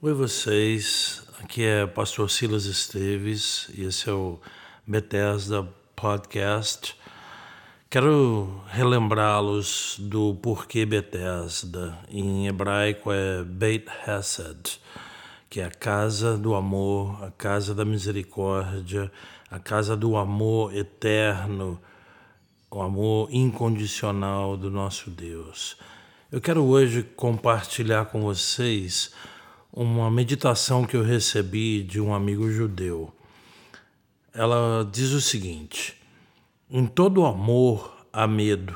Oi vocês, aqui é Pastor Silas Esteves e esse é o Bethesda Podcast. Quero relembrá-los do porquê Bethesda. Em hebraico é Beit Hesed, que é a casa do amor, a casa da misericórdia, a casa do amor eterno, o amor incondicional do nosso Deus. Eu quero hoje compartilhar com vocês uma meditação que eu recebi de um amigo judeu. Ela diz o seguinte: em todo amor há medo,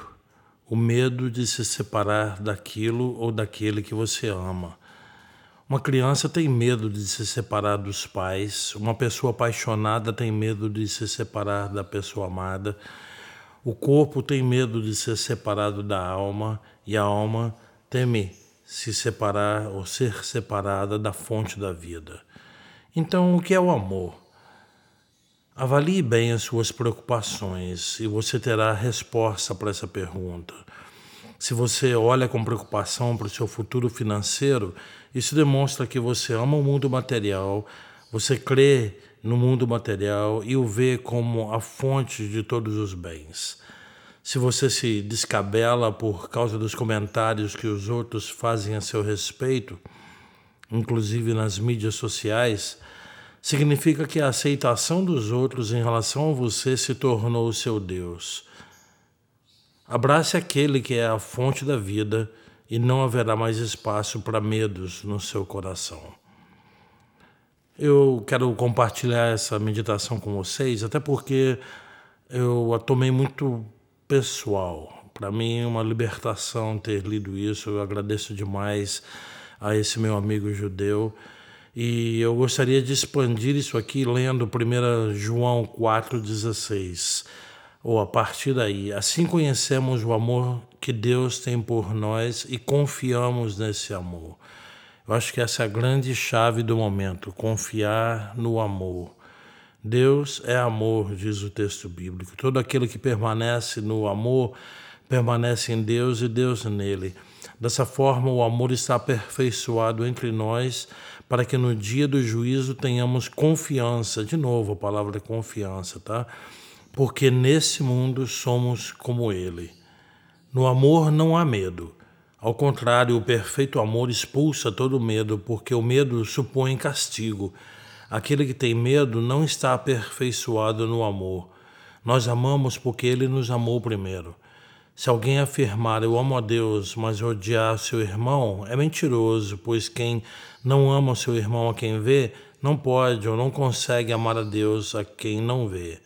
o medo de se separar daquilo ou daquele que você ama. Uma criança tem medo de se separar dos pais, uma pessoa apaixonada tem medo de se separar da pessoa amada, o corpo tem medo de ser separado da alma e a alma teme se separar ou ser separada da fonte da vida. Então, o que é o amor? Avalie bem as suas preocupações e você terá resposta para essa pergunta. Se você olha com preocupação para o seu futuro financeiro, isso demonstra que você ama o mundo material, você crê no mundo material e o vê como a fonte de todos os bens se você se descabela por causa dos comentários que os outros fazem a seu respeito, inclusive nas mídias sociais, significa que a aceitação dos outros em relação a você se tornou o seu Deus. Abrace aquele que é a fonte da vida e não haverá mais espaço para medos no seu coração. Eu quero compartilhar essa meditação com vocês, até porque eu a tomei muito pessoal. Para mim é uma libertação ter lido isso. Eu agradeço demais a esse meu amigo judeu. E eu gostaria de expandir isso aqui lendo 1 João 4,16. Ou a partir daí, assim conhecemos o amor que Deus tem por nós e confiamos nesse amor. Eu acho que essa é a grande chave do momento, confiar no amor. Deus é amor, diz o texto bíblico. Todo aquele que permanece no amor permanece em Deus e Deus nele. Dessa forma, o amor está aperfeiçoado entre nós para que no dia do juízo tenhamos confiança. De novo, a palavra é confiança, tá? Porque nesse mundo somos como ele. No amor não há medo. Ao contrário, o perfeito amor expulsa todo medo, porque o medo supõe castigo. Aquele que tem medo não está aperfeiçoado no amor. Nós amamos porque ele nos amou primeiro. Se alguém afirmar eu amo a Deus, mas odiar seu irmão, é mentiroso, pois quem não ama seu irmão a quem vê, não pode ou não consegue amar a Deus a quem não vê.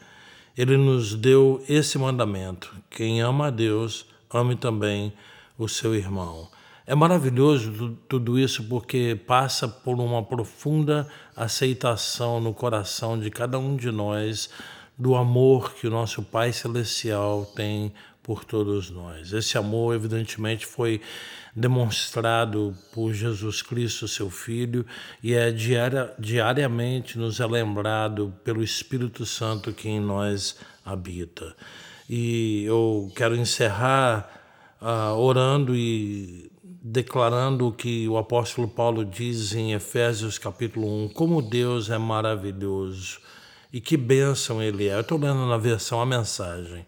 Ele nos deu esse mandamento: quem ama a Deus, ame também o seu irmão. É maravilhoso tudo isso porque passa por uma profunda aceitação no coração de cada um de nós do amor que o nosso Pai Celestial tem por todos nós. Esse amor, evidentemente, foi demonstrado por Jesus Cristo, seu Filho, e é diaria, diariamente nos é lembrado pelo Espírito Santo que em nós habita. E eu quero encerrar uh, orando e declarando o que o apóstolo Paulo diz em Efésios capítulo 1, como Deus é maravilhoso e que bênção Ele é. Eu estou lendo na versão a mensagem.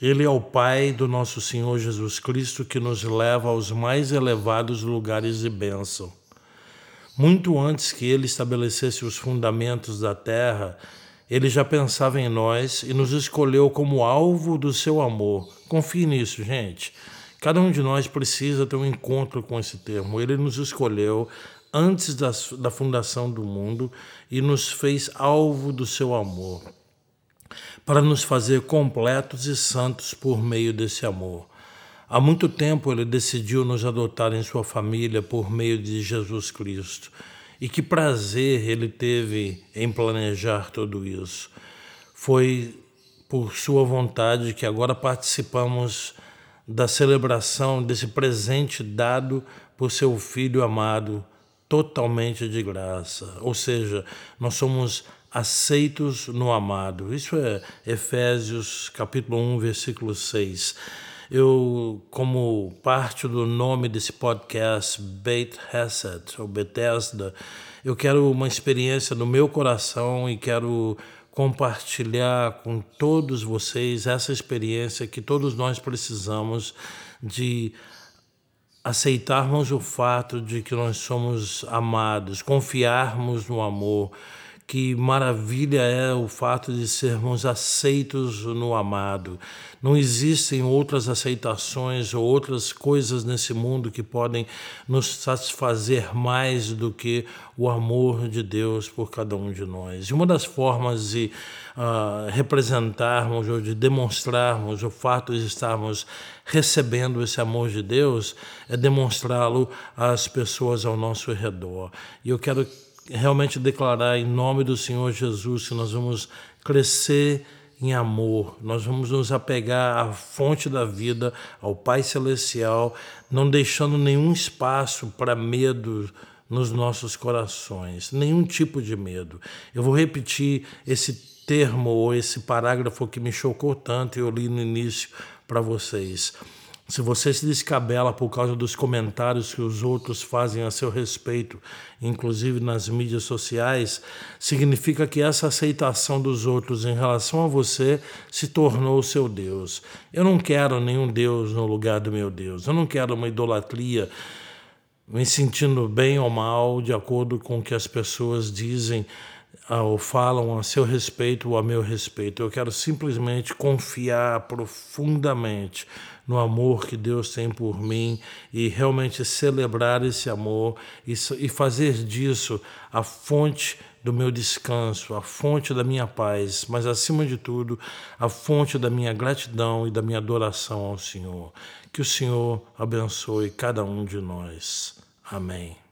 Ele é o Pai do nosso Senhor Jesus Cristo que nos leva aos mais elevados lugares de bênção. Muito antes que Ele estabelecesse os fundamentos da terra, Ele já pensava em nós e nos escolheu como alvo do seu amor. Confie nisso, gente. Cada um de nós precisa ter um encontro com esse termo. Ele nos escolheu antes da, da fundação do mundo e nos fez alvo do seu amor, para nos fazer completos e santos por meio desse amor. Há muito tempo ele decidiu nos adotar em sua família por meio de Jesus Cristo. E que prazer ele teve em planejar tudo isso. Foi por sua vontade que agora participamos da celebração desse presente dado por seu Filho amado, totalmente de graça. Ou seja, nós somos aceitos no amado. Isso é Efésios capítulo 1, versículo 6. Eu, como parte do nome desse podcast, Beit Hesed, ou Bethesda, eu quero uma experiência no meu coração e quero compartilhar com todos vocês essa experiência que todos nós precisamos de aceitarmos o fato de que nós somos amados, confiarmos no amor. Que maravilha é o fato de sermos aceitos no amado. Não existem outras aceitações ou outras coisas nesse mundo que podem nos satisfazer mais do que o amor de Deus por cada um de nós. E uma das formas de uh, representarmos ou de demonstrarmos o fato de estarmos recebendo esse amor de Deus é demonstrá-lo às pessoas ao nosso redor. E eu quero realmente declarar em nome do Senhor Jesus que nós vamos crescer em amor. Nós vamos nos apegar à fonte da vida, ao Pai Celestial, não deixando nenhum espaço para medo nos nossos corações, nenhum tipo de medo. Eu vou repetir esse termo ou esse parágrafo que me chocou tanto e eu li no início para vocês. Se você se descabela por causa dos comentários que os outros fazem a seu respeito, inclusive nas mídias sociais, significa que essa aceitação dos outros em relação a você se tornou seu Deus. Eu não quero nenhum Deus no lugar do meu Deus. Eu não quero uma idolatria me sentindo bem ou mal de acordo com o que as pessoas dizem ou falam a seu respeito ou a meu respeito. Eu quero simplesmente confiar profundamente no amor que Deus tem por mim e realmente celebrar esse amor e, e fazer disso a fonte do meu descanso, a fonte da minha paz, mas acima de tudo, a fonte da minha gratidão e da minha adoração ao Senhor. Que o Senhor abençoe cada um de nós. Amém.